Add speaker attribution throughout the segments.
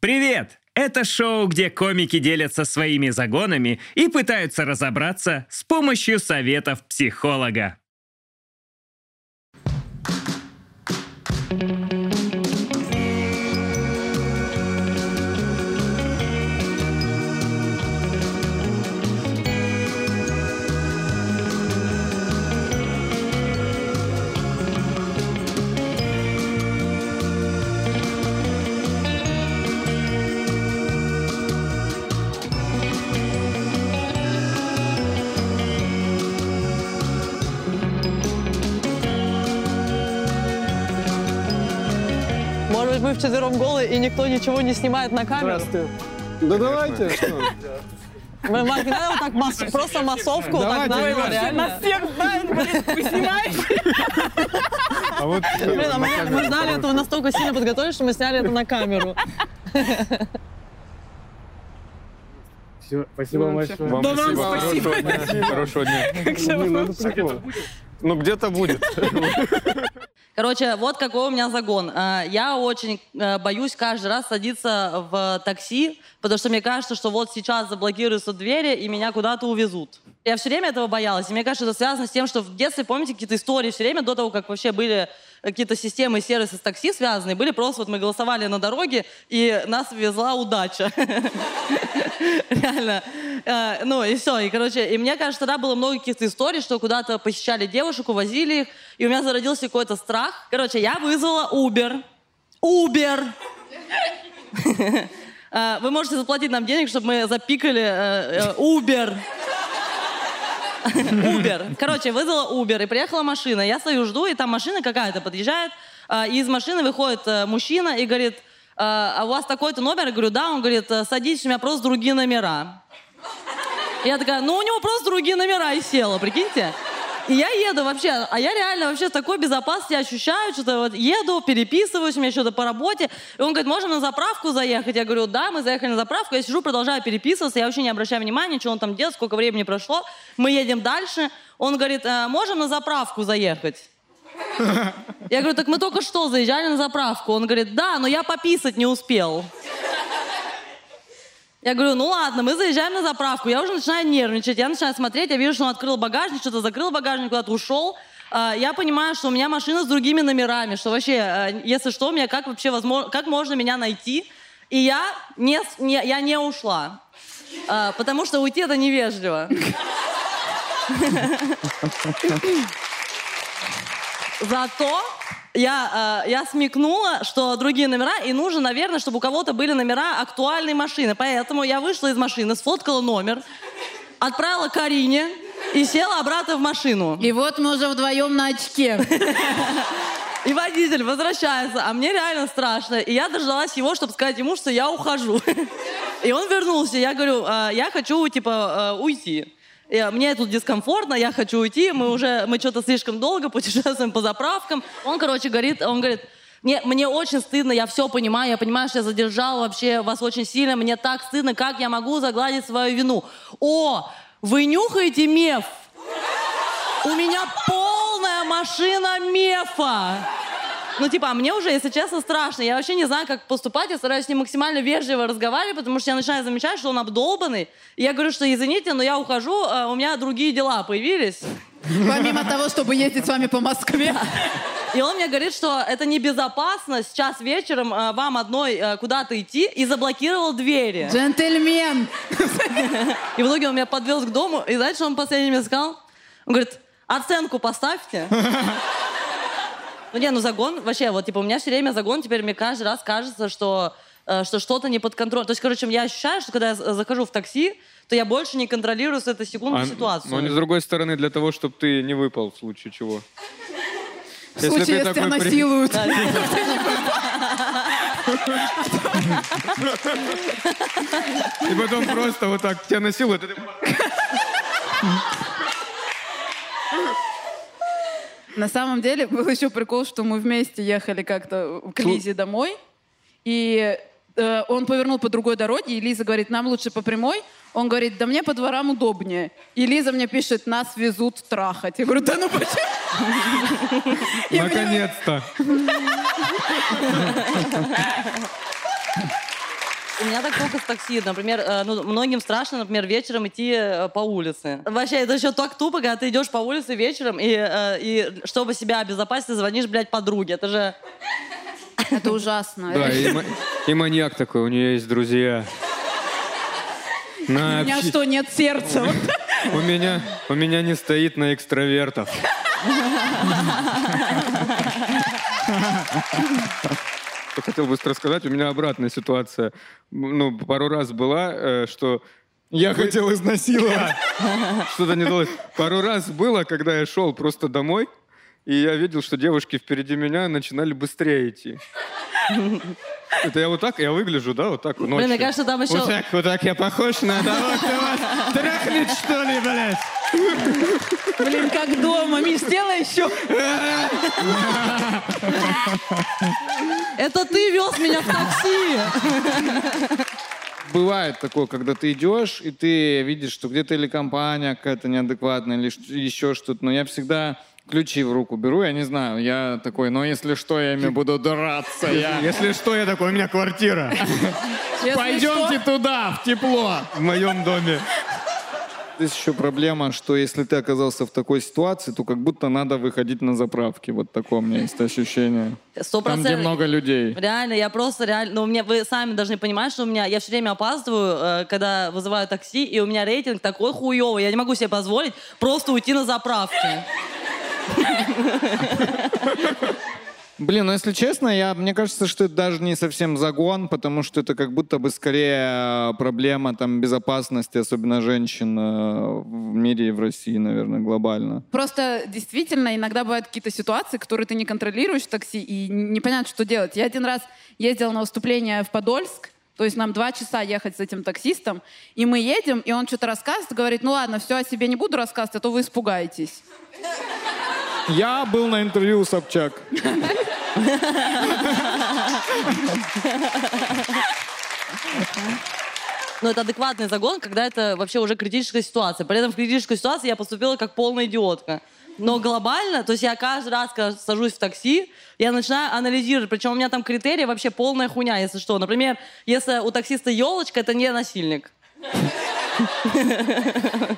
Speaker 1: Привет! Это шоу, где комики делятся своими загонами и пытаются разобраться с помощью советов психолога.
Speaker 2: Вчетвером голые, и никто ничего не снимает на камеру?
Speaker 3: Здравствуйте. Да давайте. что?
Speaker 2: Мы, надо вот так масс- просто массовку так надо,
Speaker 3: ребят.
Speaker 2: реально.
Speaker 4: всех знают, блин, вы снимаете?
Speaker 3: А вот
Speaker 2: Блин, а мы, мы ждали этого настолько сильно подготовились, что мы сняли это на камеру.
Speaker 3: Всё, спасибо вам большое.
Speaker 5: Вам
Speaker 4: Да вам
Speaker 5: спасибо.
Speaker 4: спасибо.
Speaker 5: Хорошего дня. Хорошего дня.
Speaker 3: Блин, ну это прикольно.
Speaker 5: Ну, где-то будет.
Speaker 2: Короче, вот какой у меня загон. А, Я очень э, боюсь каждый раз садиться в такси, потому что мне кажется, что вот сейчас заблокируются двери и меня куда-то увезут. Я все время этого боялась. И мне кажется, это связано с тем, что в детстве, помните, какие-то истории все время до того, как вообще были какие-то системы и сервисы с такси связаны, были просто вот мы голосовали на дороге, и нас везла удача. Реально. Э, Ну и все. И, короче, и мне кажется, тогда было много каких-то историй, что куда-то похищали девушек, увозили их, и у меня зародился какой-то страх. Короче, я вызвала Uber. Uber! Э, Вы можете заплатить нам денег, чтобы мы запикали э, Uber. Uber. Короче, вызвала Uber, и приехала машина. Я стою, жду, и там машина какая-то подъезжает. И из машины выходит мужчина и говорит, «А у вас такой-то номер? Я говорю, да. Он говорит, «Э, садитесь, у меня просто другие номера. Я такая, ну у него просто другие номера и села, прикиньте. И я еду вообще, а я реально вообще такой безопасности ощущаю, что-то вот еду, переписываюсь, у меня что-то по работе. И он говорит, можем на заправку заехать? Я говорю, да, мы заехали на заправку. Я сижу, продолжаю переписываться, я вообще не обращаю внимания, что он там делает, сколько времени прошло. Мы едем дальше. Он говорит, «Э, можем на заправку заехать? Я говорю, так мы только что заезжали на заправку. Он говорит, да, но я пописать не успел. Я говорю, ну ладно, мы заезжаем на заправку. Я уже начинаю нервничать. Я начинаю смотреть, я вижу, что он открыл багажник, что-то закрыл багажник, куда-то ушел. А, Я понимаю, что у меня машина с другими номерами, что вообще, э, если что, мне как вообще возможно, как можно меня найти? И я не, не- я не ушла, А, потому что уйти это невежливо. Зато я, э, я смекнула, что другие номера, и нужно, наверное, чтобы у кого-то были номера актуальной машины. Поэтому я вышла из машины, сфоткала номер, отправила Карине и села обратно в машину.
Speaker 4: И вот мы уже вдвоем на очке.
Speaker 2: И водитель возвращается, а мне реально страшно. И я дождалась его, чтобы сказать ему, что я ухожу. И он вернулся. Я говорю, «А, я хочу, типа, э, уйти. И, Мне тут дискомфортно, я хочу уйти. Мы уже, мы что-то слишком долго путешествуем по заправкам. Он, короче, говорит, он говорит, мне, мне очень стыдно, я все понимаю, я понимаю, что я задержал вообще вас очень сильно, мне так стыдно, как я могу загладить свою вину. О, вы нюхаете меф? У меня полная машина мефа. Ну, типа, а мне уже, если честно, страшно. Я вообще не знаю, как поступать. Я стараюсь с ним максимально вежливо разговаривать, потому что я начинаю замечать, что он обдолбанный. И я говорю, что извините, но я ухожу, а у меня другие дела появились.
Speaker 4: Помимо того, чтобы ездить с вами по Москве.
Speaker 2: И он мне говорит, что это небезопасно сейчас вечером а, вам одной а, куда-то идти, и заблокировал двери.
Speaker 4: Джентльмен.
Speaker 2: И в итоге он меня подвез к дому, и знаете, что он последним мне сказал? Он говорит, оценку поставьте. Ну не, ну загон, вообще, вот, типа, у меня все время загон, теперь мне каждый раз кажется, что э, что что-то не под контролем. То есть, короче, я ощущаю, что когда я з- захожу в такси, то я больше не контролирую с этой секунды
Speaker 5: А,
Speaker 2: ситуацию.
Speaker 5: Но не с другой стороны, для того, чтобы ты не выпал в случае чего.
Speaker 4: В случае, если тебя насилуют.
Speaker 5: И потом просто вот так тебя насилуют. и ты-
Speaker 4: На самом деле был еще прикол, что мы вместе ехали как-то к Лизе домой, и э, он повернул по другой дороге, и Лиза говорит, нам лучше по прямой. Он говорит, да мне по дворам удобнее. И Лиза мне пишет, нас везут трахать. Я говорю, да ну почему?
Speaker 5: Наконец-то.
Speaker 2: У меня так только с такси. Например, э, ну, многим страшно, например, вечером идти э, по улице. Вообще, это еще так тупо, когда ты идешь по улице вечером, и, э, и чтобы себя обезопасить, ты звонишь, блядь, подруге. Это же...
Speaker 4: Это ужасно.
Speaker 5: Да, и, и маньяк такой, у нее есть друзья.
Speaker 4: У
Speaker 5: На
Speaker 4: меня
Speaker 5: общи-
Speaker 4: что, нет сердца?
Speaker 5: У меня, у меня не стоит на экстравертов. Что хотел быстро сказать, у меня обратная ситуация. Ну, пару раз была, э, что
Speaker 6: Я хотел изнасиловать.
Speaker 5: что-то не удалось. Пару раз было, когда я шел просто домой, и я видел, что девушки впереди меня начинали быстрее идти. Это я вот так, я выгляжу, да, вот так ночью.
Speaker 2: Блин, мне кажется, там еще...
Speaker 5: Вот так, вот так я похож на того, кто вас трахнет, что ли, блядь?
Speaker 4: Блин, как дома. Миш, сделай еще.
Speaker 2: Это ты вез меня в такси!
Speaker 6: Бывает такое, когда ты идешь, и ты видишь, что где-то или компания какая-то неадекватная, или еще что-то. Но я всегда ключи в руку беру, я не знаю, я такой, но если что, я ими буду драться. Я...
Speaker 5: Если что, я такой, у меня квартира
Speaker 6: Пойдемте туда, в тепло.
Speaker 5: в моем доме.
Speaker 6: Здесь еще проблема, что если ты оказался в такой ситуации, то как будто надо выходить на заправки. Вот такое у меня есть ощущение.
Speaker 2: Сто
Speaker 6: Там, где много людей.
Speaker 2: Реально, я просто реально... Ну, у меня, вы сами должны понимать, что у меня... Я все время опаздываю, э, когда вызываю такси, и у меня рейтинг такой хуёвый. Я не могу себе позволить просто уйти на заправке.
Speaker 6: Блин, ну если честно, я, мне кажется, что это даже не совсем загон, потому что это как будто бы скорее э, проблема там, безопасности, особенно женщин э, в мире и в России, наверное, глобально.
Speaker 4: Просто действительно иногда бывают какие-то ситуации, которые ты не контролируешь в такси, и непонятно, что делать. Я один раз ездила на выступление в Подольск, то есть нам два часа ехать с этим таксистом, и мы едем, и он что-то рассказывает, говорит, ну ладно, все о себе не буду рассказывать, а то вы испугаетесь.
Speaker 6: Я был на интервью у Собчак.
Speaker 2: Но это адекватный загон, когда это вообще уже критическая ситуация. При этом в критической ситуации я поступила как полная идиотка. Но глобально, то есть я каждый раз, когда сажусь в такси, я начинаю анализировать. Причем у меня там критерии вообще полная хуйня, если что. Например, если у таксиста елочка, это не насильник.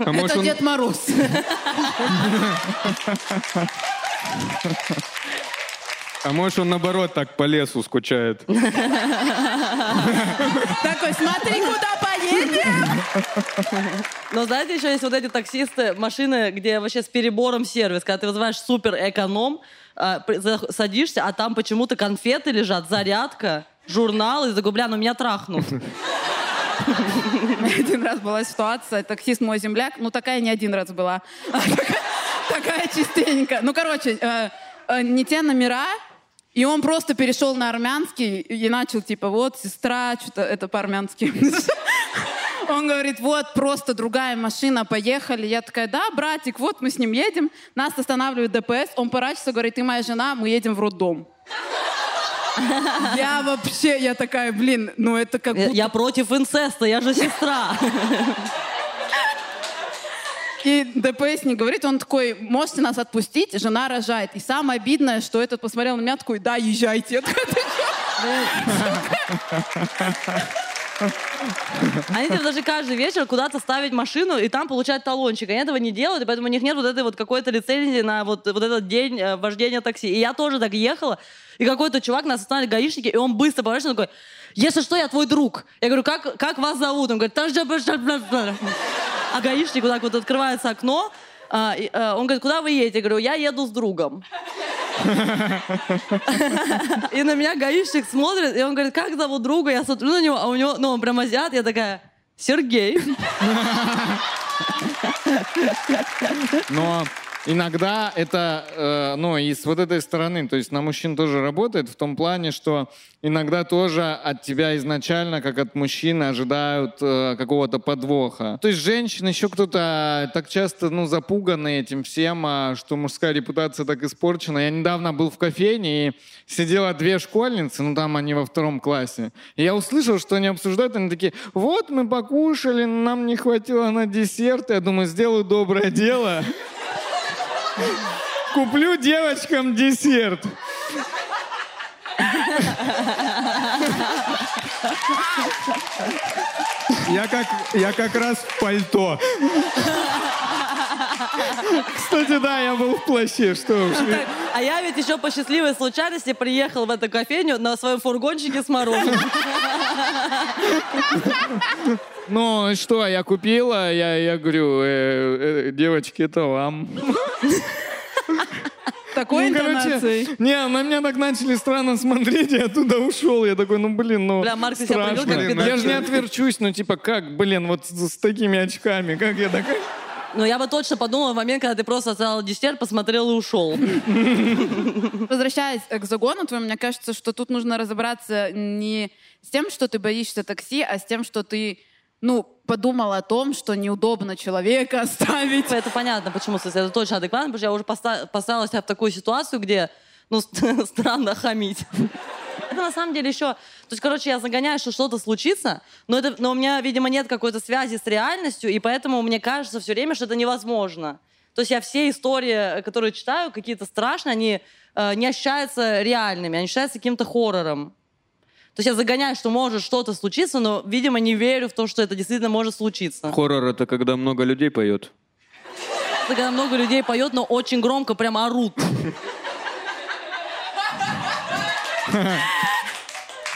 Speaker 5: А
Speaker 4: Это Дед Мороз.
Speaker 5: а может он наоборот так по лесу скучает?
Speaker 4: Такой, смотри, куда поедем.
Speaker 2: Но знаете, еще есть вот эти таксисты, машины, где вообще с перебором сервис, когда ты вызываешь супер эконом, а, садишься, а там почему-то конфеты лежат, зарядка, журналы, и такой, бля, ну меня трахнут.
Speaker 4: Один раз была ситуация, таксист мой земляк, ну такая не один раз была, а такая, такая частенько. Ну, короче, э, э, не те номера, и он просто перешел на армянский и начал типа, вот, сестра, что-то это по-армянски. Он говорит, вот, просто другая машина, поехали. Я такая, да, братик, вот мы с ним едем. Нас останавливает ДПС. Он поворачивается, говорит, ты моя жена, мы едем в роддом. Я вообще, я такая, блин, ну это как
Speaker 2: Я
Speaker 4: будто...
Speaker 2: я против инцеста, я же сестра.
Speaker 4: И ДПС не говорит, он такой, можете нас отпустить, жена рожает. И самое обидное, что этот посмотрел на меня такой, да, езжайте.
Speaker 2: Они тебе даже каждый вечер куда-то ставить машину и там получать талончик. Они этого не делают, и поэтому у них нет вот этой вот какой-то лицензии на вот, вот этот день э, вождения такси. И я тоже так ехала, и какой-то чувак нас остановили гаишники, и он быстро поворачивается, такой, если что, я твой друг. Я говорю, как, как вас зовут? Он говорит, «Там же бля- бля- бля». а гаишник вот так вот открывается окно, а, и, а, он говорит, куда вы едете? Я говорю, я еду с другом. И на меня гаишник смотрит, и он говорит, как зовут друга? Я смотрю на него, а у него, ну, он прям азиат, я такая, Сергей.
Speaker 6: Но иногда это, э, ну, и с вот этой стороны, то есть на мужчин тоже работает в том плане, что иногда тоже от тебя изначально, как от мужчины, ожидают э, какого-то подвоха. То есть женщины, еще кто-то так часто, ну, запуганы этим всем, а, что мужская репутация так испорчена. Я недавно был в кофейне, и сидело две школьницы, ну, там они во втором классе. И я услышал, что они обсуждают, они такие, вот, мы покушали, нам не хватило на десерт. Я думаю, сделаю доброе дело. Куплю девочкам десерт.
Speaker 5: Я как, я как раз в пальто.
Speaker 6: Кстати, да, я был в плаще, что уж.
Speaker 2: А я ведь еще по счастливой случайности приехал в эту кофейню на своем фургончике с мороженым.
Speaker 6: Ну, что, я купила, я, я говорю, э, э, девочки, это вам.
Speaker 4: Такой
Speaker 6: Ну, короче,
Speaker 4: интонацией.
Speaker 6: не, на меня так начали странно смотреть, я оттуда ушел. Я такой, ну, блин, ну,
Speaker 2: Бля, Марк, ты себя
Speaker 6: страшно.
Speaker 2: как
Speaker 6: Я же не отверчусь, ну, типа, как, блин, вот с, с такими очками, как я такая...
Speaker 2: Ну, я бы точно подумала в момент, когда ты просто оставил десерт, посмотрел и ушел.
Speaker 4: Возвращаясь к загону твоему, мне кажется, что тут нужно разобраться не с тем, что ты боишься такси, а с тем, что ты, ну, подумал о том, что неудобно человека оставить.
Speaker 2: Это понятно, почему, это точно адекватно, потому что я уже поста- поставила себя в такую ситуацию, где, ну, ст- странно хамить. На самом деле еще... То есть, короче, я загоняю, что что-то случится, но, это, но у меня, видимо, нет какой-то связи с реальностью, и поэтому мне кажется все время, что это невозможно. То есть я все истории, э, которые читаю, какие-то страшные, они э, не ощущаются реальными, они ощущаются каким-то хоррором. То есть я загоняю, что может что-то случиться, но, видимо, не верю в то, что это действительно может случиться.
Speaker 5: Хоррор это когда много людей поет.
Speaker 2: Это когда много людей поет, но очень громко прям орут.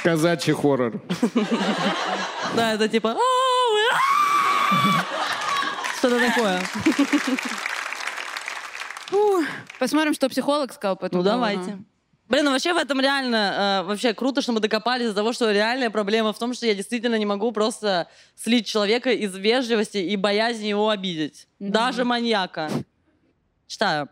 Speaker 6: Казачий хоррор.
Speaker 2: Да, это типа... «Ау, а!» Что-то такое.
Speaker 4: Посмотрим, что психолог сказал по этому
Speaker 2: Ну, давайте. Блин, ну вообще в этом реально, э, вообще круто, что мы докопались до того, что реальная проблема в том, что я действительно не могу просто слить человека из вежливости и боязни его обидеть. Даже маньяка. Читаю.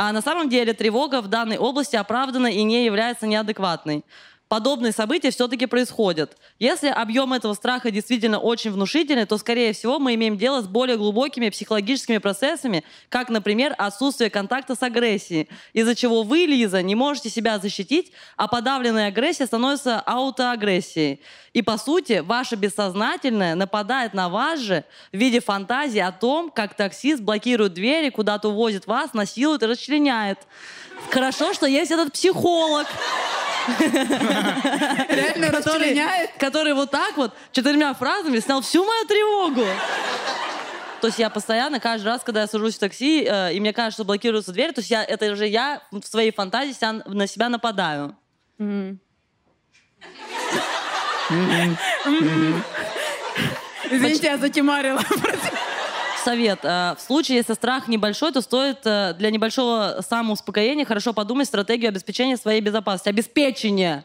Speaker 2: А на самом деле тревога в данной области оправдана и не является неадекватной. Подобные события все-таки происходят. Если объем этого страха действительно очень внушительный, то, скорее всего, мы имеем дело с более глубокими психологическими процессами, как, например, отсутствие контакта с агрессией, из-за чего вы, Лиза, не можете себя защитить, а подавленная агрессия становится аутоагрессией. И, по сути, ваше бессознательное нападает на вас же в виде фантазии о том, как таксист блокирует двери, куда-то увозит вас, насилует и расчленяет. Хорошо, что есть этот психолог,
Speaker 4: Реально
Speaker 2: который, который вот так вот четырьмя фразами снял всю мою тревогу. То есть я постоянно, каждый раз, когда я сажусь в такси, э, и мне кажется, что блокируется дверь, то есть я, это же я в своей фантазии ся- на себя нападаю.
Speaker 4: Извините, я затимарила.
Speaker 2: Совет. э, В случае, если страх небольшой, то стоит э, для небольшого самоуспокоения хорошо подумать стратегию обеспечения своей безопасности. Обеспечение.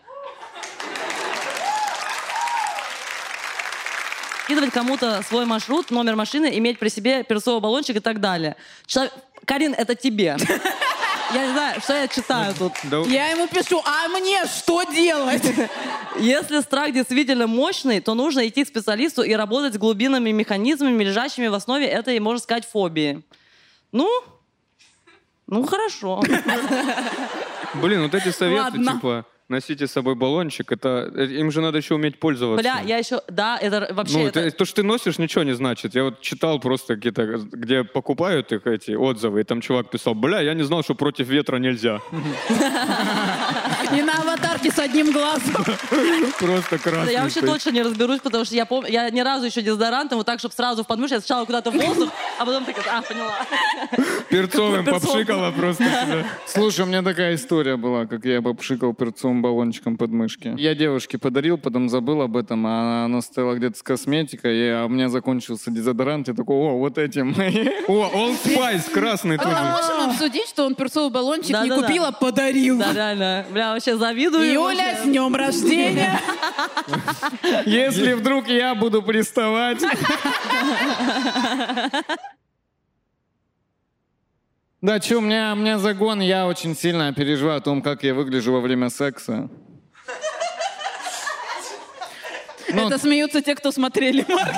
Speaker 2: Скидывать кому-то свой маршрут, номер машины, иметь при себе перцовый баллончик и так далее. Человек- Карин, это тебе. Я не знаю, что я читаю тут.
Speaker 5: Да,
Speaker 4: Я ему пишу, а мне что делать?
Speaker 2: Если страх действительно мощный, то нужно идти к специалисту и работать с глубинными механизмами, лежащими в основе этой, можно сказать, фобии. Ну, ну хорошо.
Speaker 5: Блин, вот эти советы,
Speaker 4: Ладно.
Speaker 5: типа, носите с собой баллончик, это э, им же надо еще уметь пользоваться.
Speaker 2: Бля, я еще, да, это вообще...
Speaker 5: Ну,
Speaker 2: это-
Speaker 5: это- то, что ты носишь, ничего не значит. Я вот читал просто какие-то, где покупают их эти отзывы, и там чувак писал, бля, я не знал, что против ветра нельзя.
Speaker 4: И на аватарке с одним глазом.
Speaker 5: Просто красный.
Speaker 2: Я вообще точно не разберусь, потому что я помню, я ни разу еще дезодорантом вот так, чтобы сразу в подмышку, я сначала куда-то в воздух, а потом такая, а, поняла.
Speaker 5: Перцовым попшикала просто. тебя.
Speaker 6: Слушай, у меня такая история была, как я попшикал перцовым баллончиком под мышки. Я девушке подарил, потом забыл об этом, а она, стояла где-то с косметикой, и, а у меня закончился дезодорант, я такой, о, вот этим.
Speaker 5: О, Old Spice красный тут
Speaker 4: А
Speaker 5: же.
Speaker 4: можем обсудить, что он перцовый баллончик не
Speaker 2: Да-да-да.
Speaker 4: купил, а подарил?
Speaker 2: Да, реально. Бля, вообще завидую.
Speaker 4: Юля, с днем рождения!
Speaker 6: Если вдруг я буду приставать... Да, что, у меня, у меня загон, я очень сильно переживаю о том, как я выгляжу во время секса. Ну,
Speaker 4: Это смеются те, кто смотрели, Марк.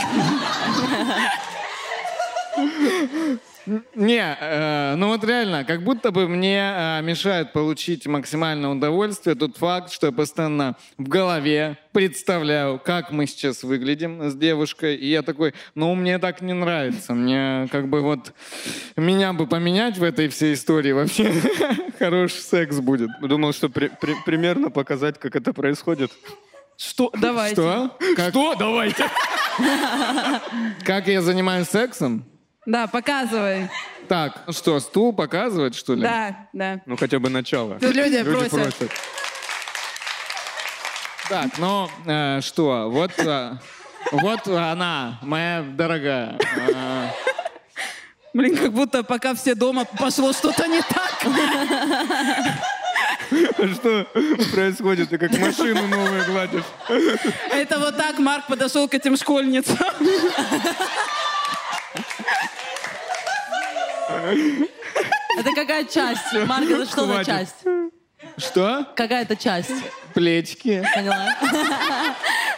Speaker 6: Не, э, ну вот реально, как будто бы мне э, мешает получить максимальное удовольствие тот факт, что я постоянно в голове представляю, как мы сейчас выглядим с девушкой, и я такой, ну мне так не нравится, мне как бы вот меня бы поменять в этой всей истории вообще хороший секс будет.
Speaker 5: Думал, что при- при- примерно показать, как это происходит.
Speaker 4: Что? Давайте.
Speaker 6: Что? Как,
Speaker 5: Что? Давайте.
Speaker 6: как я занимаюсь сексом?
Speaker 4: Да, показывай.
Speaker 6: Так, ну что, стул показывать, что ли?
Speaker 4: Да, да.
Speaker 5: Ну хотя бы начало.
Speaker 4: Тут люди
Speaker 5: Люди
Speaker 4: просят.
Speaker 5: просят.
Speaker 6: Так, ну э, что, вот, э, вот она, моя дорогая. Э,
Speaker 4: Блин, как будто пока все дома пошло что-то не так.
Speaker 5: Что происходит? Ты как машину новую гладишь.
Speaker 4: Это вот так Марк подошел к этим школьницам.
Speaker 2: Это какая часть? Марк, это что за
Speaker 5: Хватит.
Speaker 2: часть?
Speaker 6: что?
Speaker 2: Какая-то часть.
Speaker 6: Плечки.
Speaker 2: Поняла?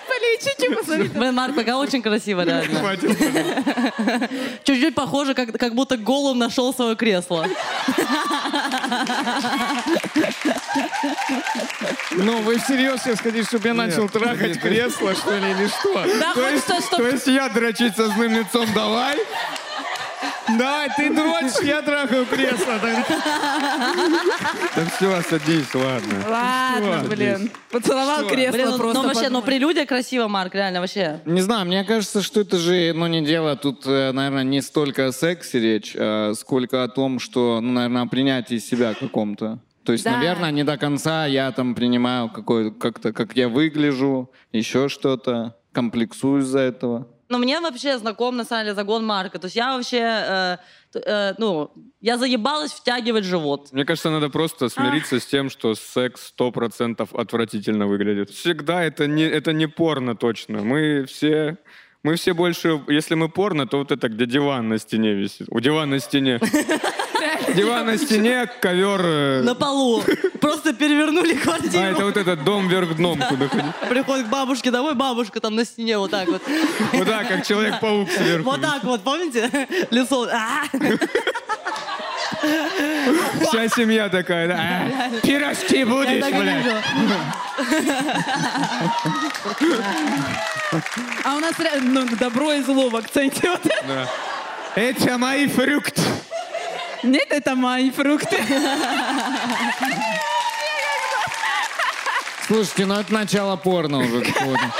Speaker 4: Плечики, посмотри.
Speaker 2: Блин, Марк, пока очень красиво, реально.
Speaker 5: Хватит.
Speaker 2: Чуть-чуть похоже, как, как будто Голум нашел свое кресло.
Speaker 6: Ну, вы всерьез сейчас хотите, чтобы я начал трахать
Speaker 5: нет.
Speaker 6: кресло, что ли, или что?
Speaker 4: Да,
Speaker 5: То есть,
Speaker 4: хочется,
Speaker 5: то
Speaker 4: чтобы...
Speaker 5: есть я дрочить со злым лицом давай?
Speaker 6: Давай, ты дрочишь, я трахаю кресло.
Speaker 5: Да все, садись, ладно.
Speaker 4: Ладно, блин. Поцеловал
Speaker 6: Что?
Speaker 4: кресло
Speaker 2: Блин, ну,
Speaker 4: просто.
Speaker 2: ну вообще, ну
Speaker 4: подумай.
Speaker 2: при людях красиво, Марк, реально, вообще.
Speaker 6: Не знаю, мне кажется, что это же, ну, не дело тут, э, наверное, не столько о сексе речь, а сколько о том, что, ну, наверное, о принятии себя каком-то. То есть,
Speaker 4: Да.
Speaker 6: наверное, не до конца я там принимаю какой как-то, как я выгляжу, еще что-то, комплексую из-за этого.
Speaker 2: Ну, мне вообще знаком, на самом деле, загон Марка. То есть я вообще, э, т- э, ну, я заебалась втягивать живот.
Speaker 5: Мне кажется, надо просто смириться с тем, что секс сто процентов отвратительно выглядит. Всегда это не, это не порно точно. Мы все... Мы все больше, если мы порно, то вот это, где диван на стене висит. У дивана на стене. Диван на стене, ковер... э,
Speaker 2: На полу. Просто перевернули
Speaker 5: А, это
Speaker 2: квартиру.
Speaker 5: вот этот дом вверх дном, куда.
Speaker 2: Приходит к бабушке домой, бабушка там на стене вот так вот.
Speaker 5: Вот так, как Человек-паук сверху.
Speaker 2: Вот так вот, помните? Лицо.
Speaker 5: Вся семья такая, да. «А, Пирожки будешь, блядь?
Speaker 4: А у нас ну, добро и зло в акценте. Вот.
Speaker 5: Да. Это мои фрукты.
Speaker 4: Нет, это мои фрукты.
Speaker 6: Слушайте, ну это начало порно уже какого-то.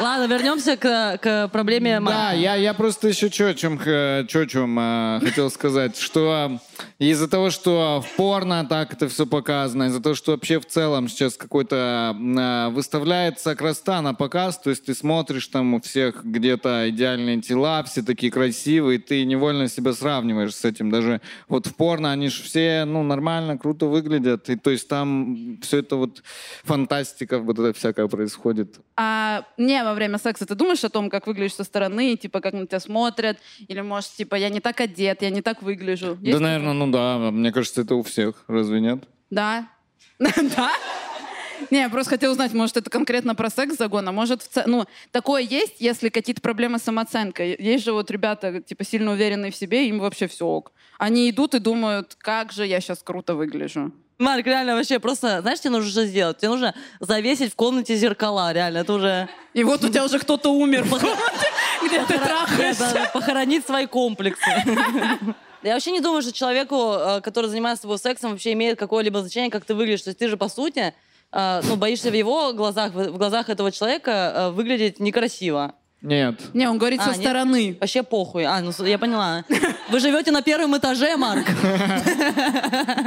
Speaker 2: Ладно, вернемся к, к проблеме
Speaker 6: Да, я, я просто еще что чем, чё чем э, хотел сказать, что из-за того, что в порно так это все показано, из-за того, что вообще в целом сейчас какой-то э, выставляется красота на показ, то есть ты смотришь там у всех где-то идеальные тела, все такие красивые, ты невольно себя сравниваешь с этим. Даже вот в порно они же все, ну, нормально, круто выглядят, и то есть там все это вот фантастика вот это всякое происходит.
Speaker 4: А не во время секса ты думаешь о том, как выглядишь со стороны, типа, как на тебя смотрят? Или, может, типа, я не так одет, я не так выгляжу? Есть
Speaker 6: да, наверное, ну да, мне кажется, это у всех, разве нет?
Speaker 4: Да. Да? Не, я просто хотела узнать, может, это конкретно про секс загон, а может, в ц- ну, такое есть, если какие-то проблемы с самооценкой. Есть же вот ребята, типа, сильно уверенные в себе, им вообще все ок. Они идут и думают, как же я сейчас круто выгляжу.
Speaker 2: Марк, реально вообще просто, знаешь, тебе нужно что сделать? Тебе нужно завесить в комнате зеркала, реально, это уже...
Speaker 4: И вот у тебя уже кто-то умер в комнате, где ты трахаешься.
Speaker 2: похоронить свои комплексы. Я вообще не думаю, что человеку, э, который занимается с тобой сексом, вообще имеет какое-либо значение, как ты выглядишь. То есть ты же, по сути, э, ну, боишься в его глазах, в в глазах этого человека э, выглядеть некрасиво.
Speaker 6: Нет.
Speaker 4: Не, он говорит
Speaker 2: А,
Speaker 4: со
Speaker 2: нет?
Speaker 4: стороны.
Speaker 2: Вообще похуй. А, ну, с- я поняла. Вы живете на первом этаже, Марк.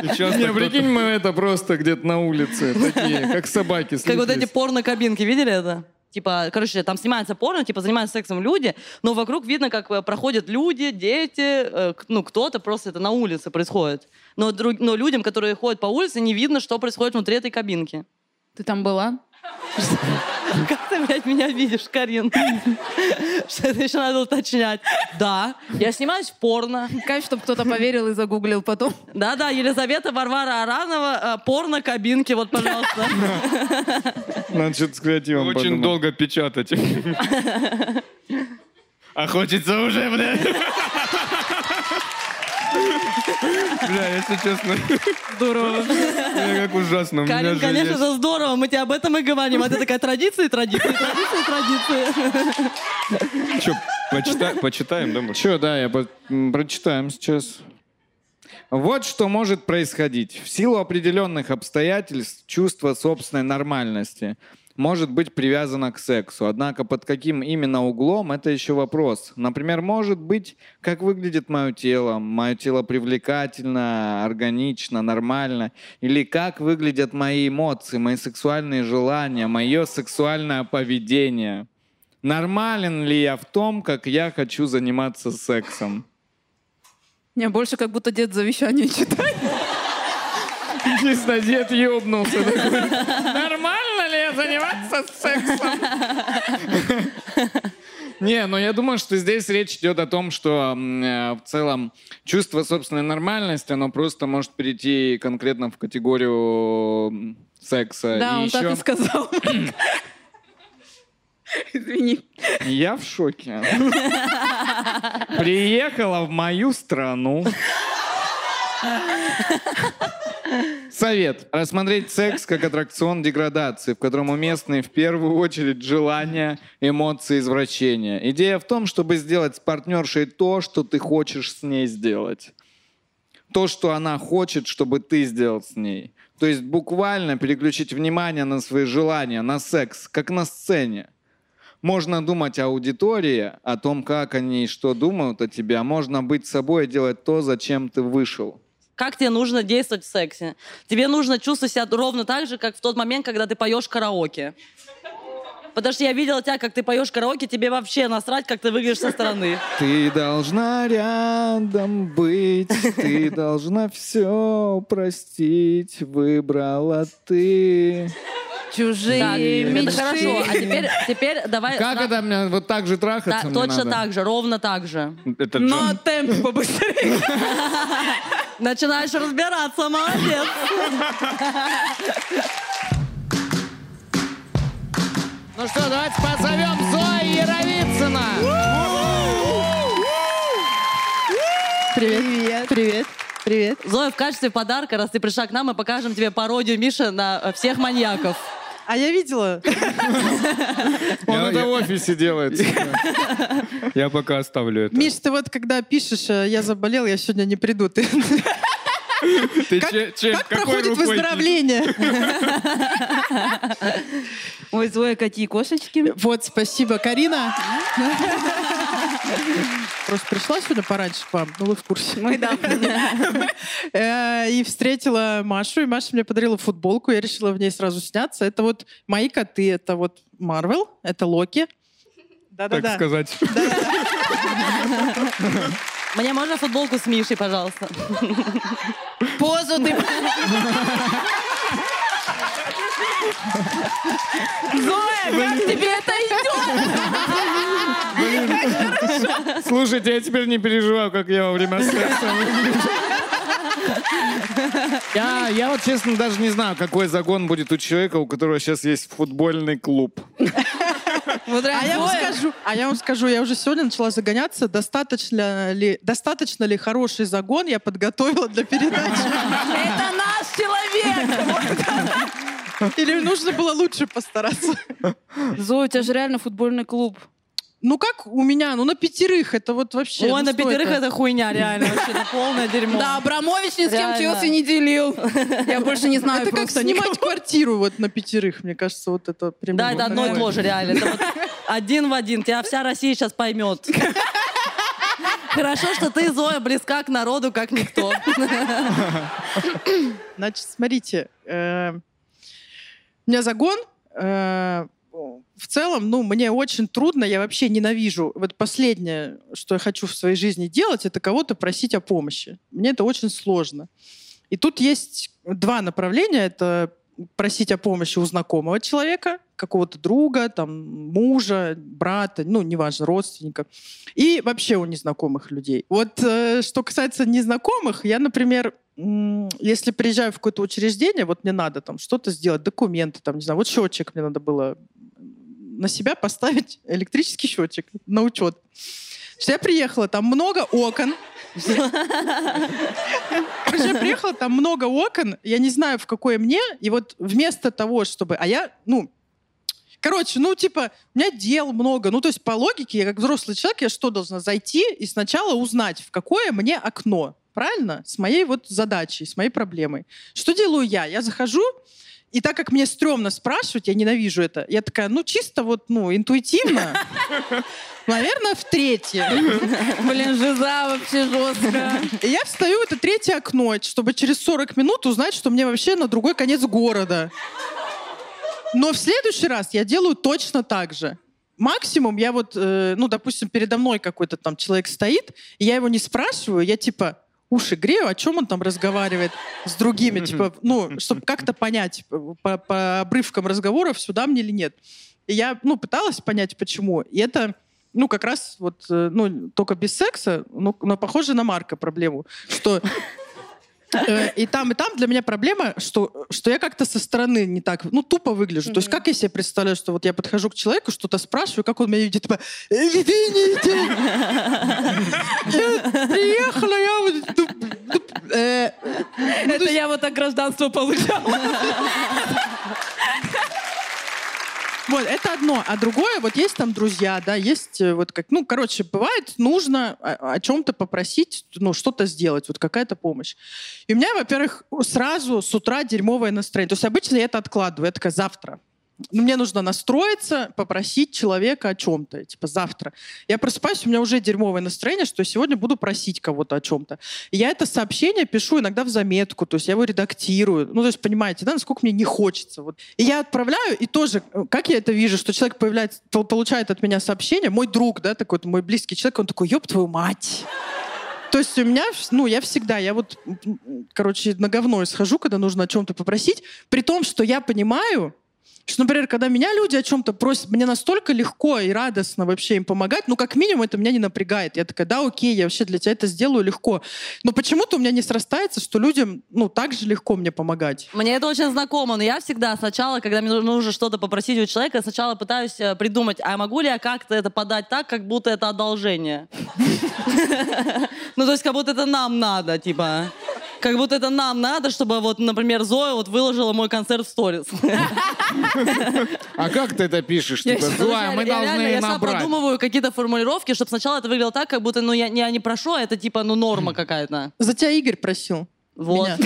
Speaker 5: И часто
Speaker 6: Не,
Speaker 5: кто-то-
Speaker 6: прикинь, мы это просто где-то на улице, такие, как собаки
Speaker 2: Как вот эти
Speaker 6: слиплись.
Speaker 2: порно-кабинки, видели это? Типа, короче, там снимается порно, типа, занимаются сексом люди, но вокруг видно, как э, проходят люди, дети, э, к- ну, кто-то, просто это на улице происходит. Но, друг- но людям, которые ходят по улице, не видно, что происходит внутри этой кабинки.
Speaker 4: Ты там была?
Speaker 2: Как ты, блядь, меня видишь, Карин? Что это еще надо уточнять? Да, я снимаюсь в порно.
Speaker 4: Кайф, чтобы кто-то поверил и загуглил потом.
Speaker 2: Да-да, Елизавета Варвара Аранова, э, порно-кабинки, вот, пожалуйста.
Speaker 6: Надо что-то с креативом
Speaker 5: Очень
Speaker 6: подумать.
Speaker 5: долго печатать. А хочется уже, бля. Бля, если честно,
Speaker 2: Здорово.
Speaker 5: мне как ужасно. У меня
Speaker 2: Карин,
Speaker 5: же
Speaker 2: конечно,
Speaker 5: есть-
Speaker 2: это здорово, мы тебе об этом и говорим. Это такая традиция, традиция, традиция, традиция.
Speaker 5: Чё, почита- почитаем, да?
Speaker 6: Че, да, я по- прочитаем сейчас. Вот что может происходить. В силу определенных обстоятельств чувство собственной нормальности может быть привязана к сексу. Однако под каким именно углом, это еще вопрос. Например, может быть, как выглядит мое тело. Мое тело привлекательно, органично, нормально. Или как выглядят мои эмоции, мои сексуальные желания, мое сексуальное поведение. Нормален ли я в том, как я хочу заниматься сексом?
Speaker 4: Не, больше как будто дед завещание читает.
Speaker 6: Чисто дед ёбнулся. такой, Нормально заниматься сексом? Не, но я думаю, что здесь речь идет о том, что э, в целом чувство собственной нормальности, оно просто может перейти конкретно в категорию секса.
Speaker 4: Да,
Speaker 6: И
Speaker 4: он так и сказал. Извини.
Speaker 6: Я в шоке. Приехала в мою страну. Совет. Рассмотреть секс как аттракцион деградации, в котором уместны в первую очередь желания, эмоции, извращения. Идея в том, чтобы сделать с партнершей то, что ты хочешь с ней сделать. То, что она хочет, чтобы ты сделал с ней. То есть буквально переключить внимание на свои желания, на секс, как на сцене. Можно думать о аудитории, о том, как они и что думают о тебе, а можно быть собой и делать то, зачем ты вышел.
Speaker 2: Как тебе нужно действовать в сексе? Тебе нужно чувствовать себя ровно так же, как в тот момент, когда ты поешь караоке. Потому что я видела тебя, как ты поешь караоке, тебе вообще насрать, как ты выглядишь со стороны.
Speaker 6: Ты должна рядом быть, ты должна все простить, выбрала ты.
Speaker 4: Чужие
Speaker 2: это
Speaker 4: мечты.
Speaker 2: хорошо. А теперь, теперь давай...
Speaker 6: Как
Speaker 2: сра-
Speaker 6: это мне вот так же трахаться
Speaker 2: Да,
Speaker 6: мне
Speaker 2: точно
Speaker 6: надо?
Speaker 2: так же, ровно так же.
Speaker 6: Это
Speaker 4: Но темп побыстрее.
Speaker 2: Начинаешь разбираться, молодец.
Speaker 6: Ну что, давайте позовем Зои Яровицына.
Speaker 2: Привет. Привет. Привет. Зоя, в качестве подарка, раз ты пришла к нам, мы покажем тебе пародию Миши на всех маньяков.
Speaker 7: А я видела.
Speaker 6: Он
Speaker 5: Я-
Speaker 6: это
Speaker 5: я-
Speaker 6: в офисе делает.
Speaker 5: Я пока оставлю это.
Speaker 7: Миш, ты вот когда пишешь, э, я заболел, я сегодня не приду. Ты
Speaker 5: Ты
Speaker 7: как-
Speaker 5: че- че-
Speaker 7: как
Speaker 5: какой
Speaker 7: проходит выздоровление?
Speaker 4: Ой, Зоя, какие кошечки.
Speaker 7: Вот, спасибо, Карина. Просто пришла сегодня пораньше к вам, ну вы в курсе.
Speaker 4: Мы, да.
Speaker 7: Э, И встретила Машу, и Маша мне подарила футболку, я решила в ней сразу сняться. Это вот мои коты, это вот Марвел, это Локи.
Speaker 5: Так сказать.
Speaker 2: Мне можно футболку с Мишей, пожалуйста?
Speaker 4: Позу ты... Зоя, как тебе это идет?
Speaker 6: Слушайте, я теперь не переживаю, как я во время секса. Я, я вот честно даже не знаю, какой загон будет у человека, у которого сейчас есть футбольный клуб.
Speaker 4: Вот
Speaker 7: А я вам скажу, а я вам скажу, я уже сегодня начала загоняться, достаточно ли, достаточно ли хороший загон я подготовила для передачи.
Speaker 4: это наш человек!
Speaker 7: Или нужно было лучше постараться?
Speaker 4: Зоя, у тебя же реально футбольный клуб.
Speaker 7: Ну как у меня? Ну на пятерых. Это вот вообще...
Speaker 2: Ой,
Speaker 7: ну
Speaker 2: на пятерых это хуйня, реально. Вообще, это полное дерьмо.
Speaker 4: Да, Абрамович ни с кем. Челси не делил. Я больше не знаю
Speaker 7: Это как снимать
Speaker 4: никого.
Speaker 7: квартиру вот на пятерых, мне кажется, вот это примерно.
Speaker 2: Да, это одно и то же, реально. Это вот один в один. Тебя вся Россия сейчас поймет. Хорошо, что ты, Зоя, близка к народу, как никто.
Speaker 7: Значит, смотрите, э, у меня загон. э, в целом, ну, мне очень трудно, я вообще ненавижу. Вот последнее, что я хочу в своей жизни делать, это кого-то просить о помощи. Мне это очень сложно. И тут есть два направления. Это просить о помощи у знакомого человека, какого-то друга, там, мужа, брата, ну, неважно, родственника. И вообще у незнакомых людей. Вот э, что касается незнакомых, я, например, если приезжаю в какое-то учреждение, вот мне надо там что-то сделать, документы, там, не знаю, вот счетчик мне надо было на себя поставить, электрический счетчик на учет. Я приехала, там много окон. Я приехала, там много окон, я не знаю, в какое мне, и вот вместо того, чтобы... А я, ну, Короче, ну, типа, у меня дел много. Ну, то есть, по логике, я как взрослый человек, я что должна зайти и сначала узнать, в какое мне окно. Правильно? С моей вот задачей, с моей проблемой. Что делаю я? Я захожу И так как мне стрёмно спрашивать, я ненавижу это, я такая, ну, чисто вот, ну, интуитивно, наверное, в третье.
Speaker 4: Блин, жиза вообще жестко.
Speaker 7: И я встаю в это третье окно, чтобы через 40 минут узнать, что мне вообще на другой конец города. Но в следующий раз я делаю точно так же. Максимум я вот, э, ну, допустим, передо мной какой-то там человек стоит, и я его не спрашиваю, я типа уши грею, о чем он там разговаривает с другими, типа, ну, чтобы как-то понять по, по обрывкам разговоров, сюда мне или нет. И я, ну, пыталась понять, почему. И это, ну, как раз вот, э, ну, только без секса, ну, но похоже на Марка проблему, что Э, И там, и там для меня проблема, что, что я как-то со стороны не так, ну, тупо выгляжу. То есть как я себе представляю, что вот я подхожу к человеку, что-то спрашиваю, как он меня видит, типа, «Э, извините, я приехала, я вот... ну, ну, э,
Speaker 4: Это я вот так гражданство получала.
Speaker 7: Вот, это одно. А другое, вот есть там друзья, да, есть э, вот как, ну, короче, бывает, нужно о, о чем-то попросить, ну, что-то сделать, вот какая-то помощь. И у меня, во-первых, сразу с утра дерьмовое настроение. То есть обычно я это откладываю, я такая, завтра. Ну, мне нужно настроиться, попросить человека о чем-то, типа завтра. Я просыпаюсь, у меня уже дерьмовое настроение, что сегодня буду просить кого-то о чем-то. И я это сообщение пишу иногда в заметку, то есть я его редактирую. Ну, то есть, понимаете, да, насколько мне не хочется. Вот. И я отправляю, и тоже, э, как я это вижу, что человек появляется, пол- получает от меня сообщение, мой друг, да, такой мой близкий человек, он такой, ёб твою мать. То есть у меня, ну, я всегда, я вот, короче, на говно схожу, когда нужно о чем-то попросить, при том, что я понимаю, что, например, когда меня люди о чем-то просят, мне настолько легко и радостно вообще им помогать, ну, как минимум, это меня не напрягает. Я такая, да, окей, я вообще для тебя это сделаю легко. Но почему-то у меня не срастается, что людям, ну, так же легко мне помогать.
Speaker 2: Мне это очень знакомо, но я всегда сначала, когда мне нужно что-то попросить у человека, сначала пытаюсь э, придумать, а могу ли я как-то это подать так, как будто это одолжение. Ну, то есть, как будто это нам надо, типа. Как будто это нам надо, чтобы вот, например, Зоя вот выложила мой концерт в сторис.
Speaker 6: А как ты это пишешь?
Speaker 4: Я
Speaker 6: Типа, Зоя, мы
Speaker 2: Я реально-
Speaker 6: должны
Speaker 2: я сам
Speaker 6: набрать.
Speaker 2: продумываю какие-то формулировки, чтобы сначала это выглядело так, как будто, ну, я, я не прошу, а это типа, ну, норма какая-то.
Speaker 7: За тебя Игорь просил.
Speaker 2: Вот.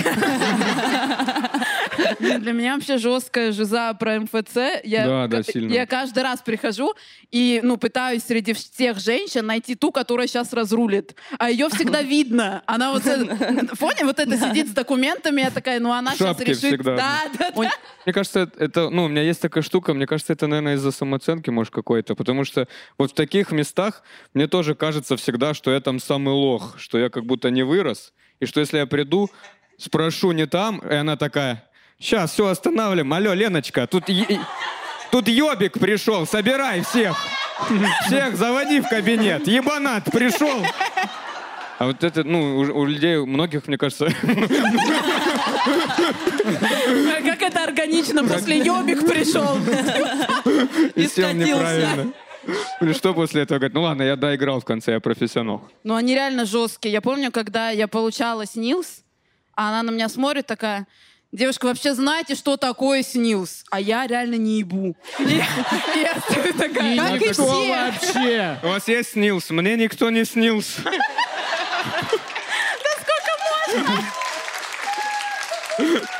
Speaker 4: Для меня вообще жесткая жиза про МФЦ. Я,
Speaker 5: Да, да, сильно.
Speaker 4: я каждый раз прихожу и ну, пытаюсь среди всех женщин найти ту, которая сейчас разрулит. А ее всегда видно. Она вот фоне вот это сидит с документами, я такая, ну она сейчас решит. Да, да, да.
Speaker 5: Мне кажется, это, ну, у меня есть такая штука, мне кажется, это, наверное, из-за самооценки, может, какой-то, потому что вот в таких местах мне тоже кажется всегда, что я там самый лох, что я как будто не вырос, и что если я приду, спрошу не там, и она такая, сейчас, все, останавливаем, алло, Леночка, тут, тут ёбик пришел, собирай всех, всех заводи в кабинет, ебанат пришел. А вот это, ну, у, у людей, у многих, мне кажется,
Speaker 4: Как это органично после ёбик пришел.
Speaker 5: и
Speaker 2: скатился.
Speaker 5: Или что после этого говорит, ну ладно, я доиграл в конце, я профессионал.
Speaker 4: Ну, они реально жесткие. Я помню, когда я получала снилс, а она на меня смотрит такая, девушка, вообще знаете, что такое снилс? А я реально не ебу. Я такая, как и все.
Speaker 6: вообще.
Speaker 5: У вас есть снился? Мне никто не снился.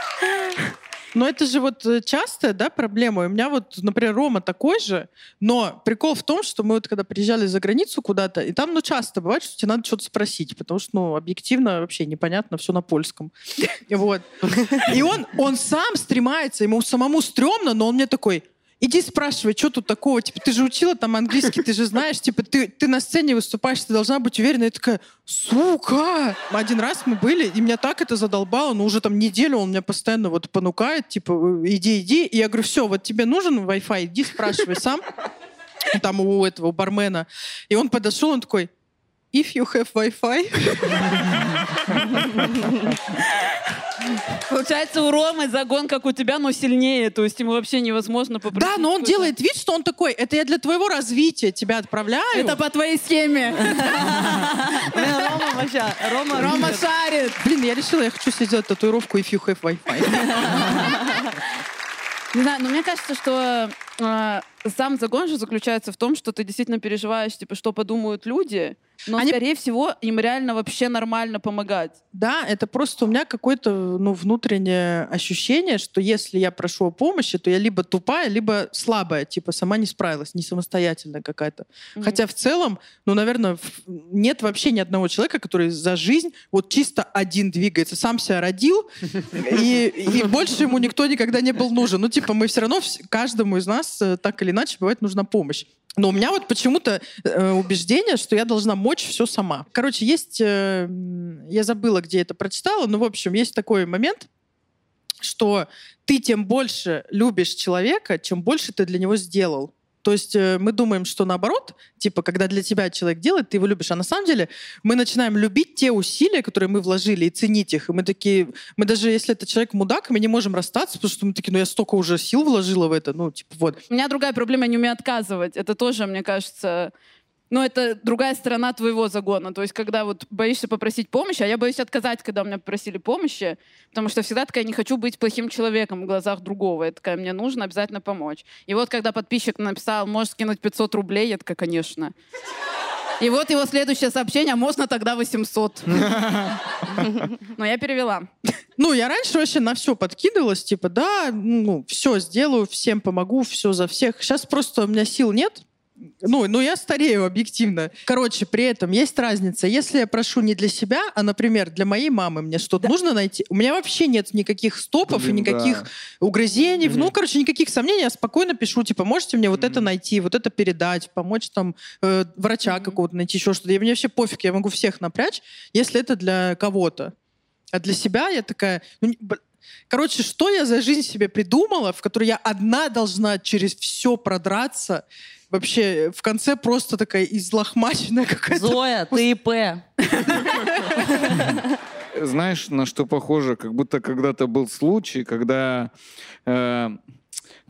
Speaker 7: Но это же вот э, частая, да, проблема. У меня вот, например, Рома такой же, но прикол в том, что мы вот когда приезжали за границу куда-то, и там, ну, часто бывает, что тебе надо что-то спросить, потому что, ну, объективно вообще непонятно, все на польском. Вот. И он, он сам стремается, ему самому стрёмно, но он мне такой, иди спрашивай, что тут такого, типа, ты же учила там английский, ты же знаешь, типа, ты, ты на сцене выступаешь, ты должна быть уверена. Я такая, сука! Один раз мы были, и меня так это задолбало, но уже там неделю он меня постоянно вот понукает, типа, иди, иди. И я говорю, все, вот тебе нужен Wi-Fi, иди спрашивай сам. Там у этого, бармена. И он подошел, он такой, if you have Wi-Fi.
Speaker 4: Получается, у Ромы загон, как у тебя, но сильнее. То есть ему вообще невозможно попросить.
Speaker 7: Да, но он делает вид, что он такой, это я для твоего развития тебя отправляю.
Speaker 4: Это по твоей схеме.
Speaker 2: Блин, Рома вообще, Рома...
Speaker 4: Рома шарит.
Speaker 7: Блин, я решила, я хочу себе сделать татуировку if you have Wi-Fi.
Speaker 4: Не знаю, но мне кажется, что э, сам загон же заключается в том, что ты действительно переживаешь, типа, что подумают люди, Но,
Speaker 7: Они-
Speaker 4: скорее всего, им реально вообще нормально помогать.
Speaker 7: Да, это просто у меня какое-то ну, внутреннее ощущение, что если я прошу о помощи, то я либо тупая, либо слабая, типа сама не справилась, не самостоятельная какая-то.
Speaker 4: Мгм.
Speaker 7: Хотя в целом, ну, наверное, нет вообще ни одного человека, который за жизнь вот чисто один двигается, сам себя родил, и, и больше ему никто никогда не был нужен. Ну, типа, мы все равно, каждому из нас э, так или иначе бывает нужна помощь. Но у меня вот почему-то э, убеждение, что я должна мочь все сама. Короче, есть... э, я забыла, где это прочитала, но, в общем, есть такой момент, что ты тем больше любишь человека, чем больше ты для него сделал. То есть э, мы думаем, что наоборот, типа, когда для тебя человек делает, ты его любишь. А на самом деле мы начинаем любить те усилия, которые мы вложили, и ценить их. И мы такие, мы даже если это человек мудак, мы не можем расстаться, потому что мы такие, ну я столько уже сил вложила в это, ну типа вот.
Speaker 4: У меня другая проблема, я не умею отказывать. Это тоже, мне кажется, ну, это другая сторона твоего загона. То есть, когда вот боишься попросить помощи, а я боюсь отказать, когда у меня попросили помощи, потому что всегда такая, не хочу быть плохим человеком в глазах другого. Я такая, мне нужно обязательно помочь. И вот, когда подписчик написал, можешь скинуть 500 рублей, я такая, конечно. И вот его следующее сообщение, а можно тогда 800. Но я перевела.
Speaker 7: Ну, я раньше вообще на все подкидывалась, типа, да, ну, все сделаю, всем помогу, все за всех. Сейчас просто у меня сил нет. Ну, ну, я старею объективно. Короче, при этом есть разница. Если я прошу не для себя, а, например, для моей мамы мне что-то нужно найти, у меня вообще нет никаких стопов
Speaker 6: Блин,
Speaker 7: и никаких
Speaker 6: да.
Speaker 7: угрызений. Ну, короче, никаких сомнений. Я спокойно пишу, типа, можете мне вот это найти, вот это передать, помочь там э, врача какого-то найти, еще что-то. И мне вообще пофиг, я могу всех напрячь, если это для кого-то. А для себя я такая... ну, Короче, что я за жизнь себе придумала, в которой я одна должна через все продраться? Вообще, в конце просто такая излохмаченная какая-то...
Speaker 2: Зоя, ты ИП.
Speaker 6: Знаешь, на что похоже? Как будто когда-то был случай, когда э,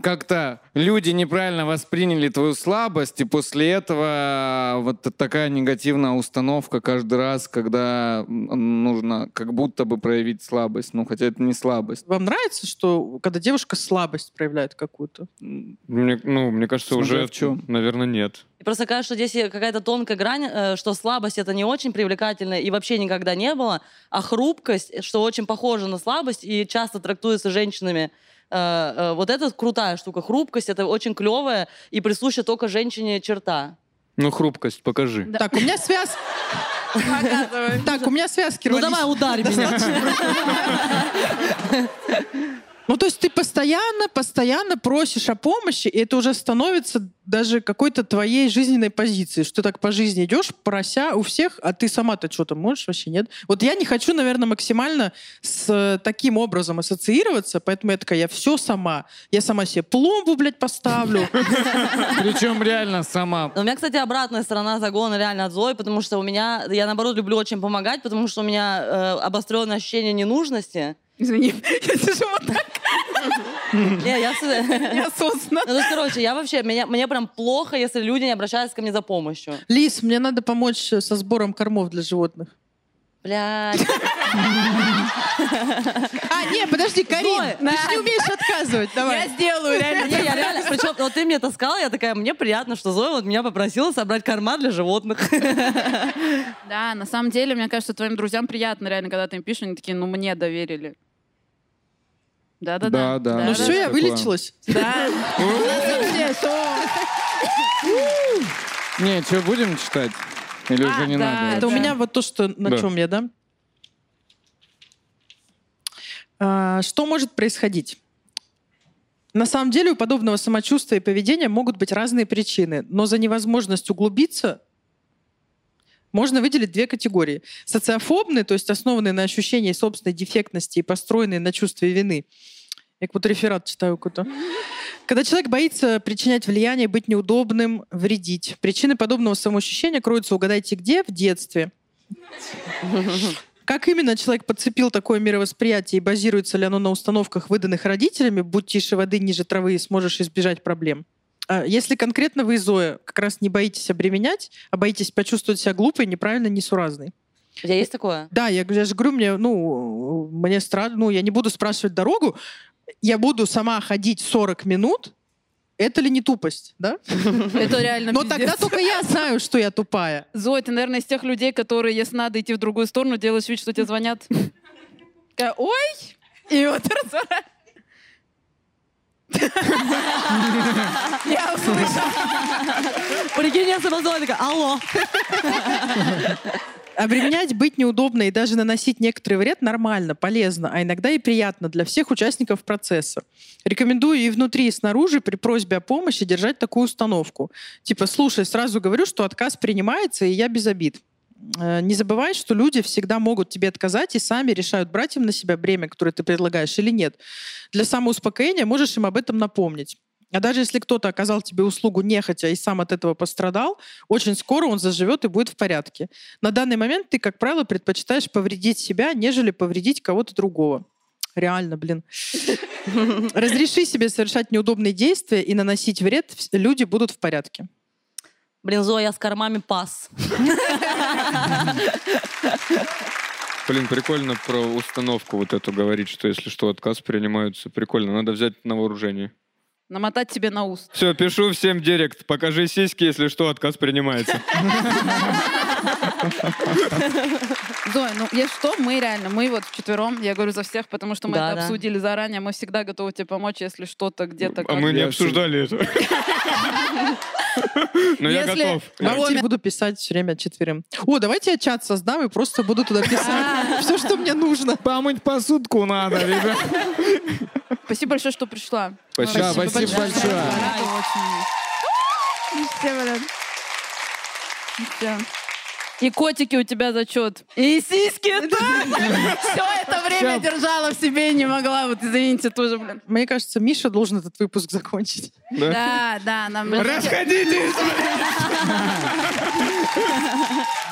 Speaker 6: как-то люди неправильно восприняли твою слабость, и после этого вот такая негативная установка каждый раз, когда нужно как будто бы проявить слабость. Ну, хотя это не слабость.
Speaker 7: Вам нравится, что когда девушка слабость проявляет какую-то?
Speaker 5: Мне, ну, мне кажется,
Speaker 6: Смотря
Speaker 5: уже,
Speaker 6: в чём.
Speaker 5: наверное, нет.
Speaker 2: И просто кажется, что здесь какая-то тонкая грань, э, что слабость это не очень привлекательно и вообще никогда не было, а хрупкость, что очень похоже на слабость и часто трактуется женщинами. Э, э, Вот это крутая штука. Хрупкость это очень клевая и присуща только женщине черта.
Speaker 5: Ну, хрупкость, покажи.
Speaker 4: Да.
Speaker 7: Так, у меня связь... Так, у меня связки
Speaker 2: Ну давай ударь меня.
Speaker 7: Ну, то есть ты постоянно, постоянно просишь о помощи, и это уже становится даже какой-то твоей жизненной позицией, что ты так по жизни идешь, прося у всех, а ты сама-то что-то можешь вообще, нет? Вот я не хочу, наверное, максимально с э, таким образом ассоциироваться, поэтому я такая, я все сама. Я сама себе пломбу, блядь, поставлю.
Speaker 6: Причем реально сама.
Speaker 2: У меня, кстати, обратная сторона загона реально от Зои, потому что у меня, я наоборот люблю очень помогать, потому что у меня э, обостренное ощущение ненужности.
Speaker 4: Извини, я сижу вот так
Speaker 2: Не, я...
Speaker 4: неосознанно.
Speaker 2: Ну, короче, я вообще, мне прям плохо, если люди не обращаются ко мне за помощью.
Speaker 7: Лис, мне надо помочь э, со сбором кормов для животных.
Speaker 2: Блядь.
Speaker 7: А, не, подожди, Карин,
Speaker 2: Зоя,
Speaker 7: ты же не умеешь отказывать,
Speaker 4: Я
Speaker 7: давай.
Speaker 4: сделаю, реально.
Speaker 2: Не, я реально, причем, вот ты мне таскала, я такая, мне приятно, что Зоя вот меня попросила собрать корма для животных.
Speaker 4: Да, на самом деле, мне кажется, твоим друзьям приятно реально, когда ты им пишешь, они такие, ну, мне доверили. Да-да-да.
Speaker 6: Да, да.
Speaker 7: Ну
Speaker 6: да,
Speaker 7: все, я вылечилась.
Speaker 4: Да.
Speaker 6: Не, что, будем читать? Или
Speaker 4: А,
Speaker 6: уже не
Speaker 4: да,
Speaker 6: надо?
Speaker 7: Это у
Speaker 4: Да.
Speaker 7: меня вот то, что на
Speaker 5: Да.
Speaker 7: чем я, да? А, Что может происходить? На самом деле у подобного самочувствия и поведения могут быть разные причины, но за невозможность углубиться можно выделить две категории. Социофобные, то есть основанные на ощущении собственной дефектности и построенные на чувстве вины. Я как будто реферат читаю какой-то. Когда человек боится причинять влияние, быть неудобным, вредить. Причины подобного самоощущения кроются, угадайте где, в детстве. Как именно человек подцепил такое мировосприятие и базируется ли оно на установках, выданных родителями, будь тише воды, ниже травы, и сможешь избежать проблем? А Если конкретно вы, Зоя, как раз не боитесь обременять, а боитесь почувствовать себя глупой, неправильно, несуразной.
Speaker 2: У тебя есть такое?
Speaker 7: Да, я, я же говорю, мне, ну, мне страшно, ну, я не буду спрашивать дорогу, я буду сама ходить 40 минут, Это ли не тупость, да?
Speaker 4: Это реально
Speaker 7: Но
Speaker 4: пиздец.
Speaker 7: тогда только я знаю, что я тупая.
Speaker 4: Зоя, ты, наверное, из тех людей, которые, если надо идти в другую сторону, делаешь вид, что тебе звонят. Такая, Ой! И вот. Я услышала.
Speaker 2: Прикинь, я сама такая, алло.
Speaker 7: Обременять, быть неудобно и даже наносить некоторый вред нормально, полезно, а иногда и приятно для всех участников процесса. Рекомендую и внутри, и снаружи при просьбе о помощи держать такую установку. Типа, слушай, сразу говорю, что отказ принимается, и я без обид. Э, Не забывай, что люди всегда могут тебе отказать и сами решают, брать им на себя бремя, которое ты предлагаешь, или нет. Для самоуспокоения можешь им об этом напомнить. А даже если кто-то оказал тебе услугу нехотя и сам от этого пострадал, очень скоро он заживет и будет в порядке. На данный момент ты, как правило, предпочитаешь повредить себя, нежели повредить кого-то другого. Реально, блин. Разреши себе совершать неудобные действия и наносить вред, люди будут в порядке.
Speaker 2: Блин, Зоя, я с кормами пас.
Speaker 5: Блин, прикольно про установку вот эту говорить, что если что, отказ принимаются. Прикольно, надо взять на вооружение.
Speaker 4: Намотать тебе на ус.
Speaker 5: Все, пишу всем директ. Покажи сиськи, если что, отказ принимается.
Speaker 4: Зоя, ну если что, мы реально, мы вот вчетвером, я говорю за всех, потому что мы
Speaker 2: Да,
Speaker 4: это
Speaker 2: да.
Speaker 4: обсудили заранее, мы всегда готовы тебе помочь, если что-то где-то...
Speaker 5: А мы не обсуждали это. Но я готов.
Speaker 7: Я буду писать все время четверым. О, давайте я чат создам и просто буду туда писать все, что мне нужно.
Speaker 6: Помыть посудку надо, ребят.
Speaker 4: Спасибо большое, что пришла.
Speaker 5: Спасибо.
Speaker 6: Да, спасибо большое.
Speaker 4: Очень- Все, блин. Всё. И котики у тебя зачет. И сиськи Все это время держала в себе, не могла. Вот извините, тоже, блин.
Speaker 7: Мне кажется, Миша должен этот выпуск закончить.
Speaker 4: Да, да, нам...
Speaker 5: Расходитесь!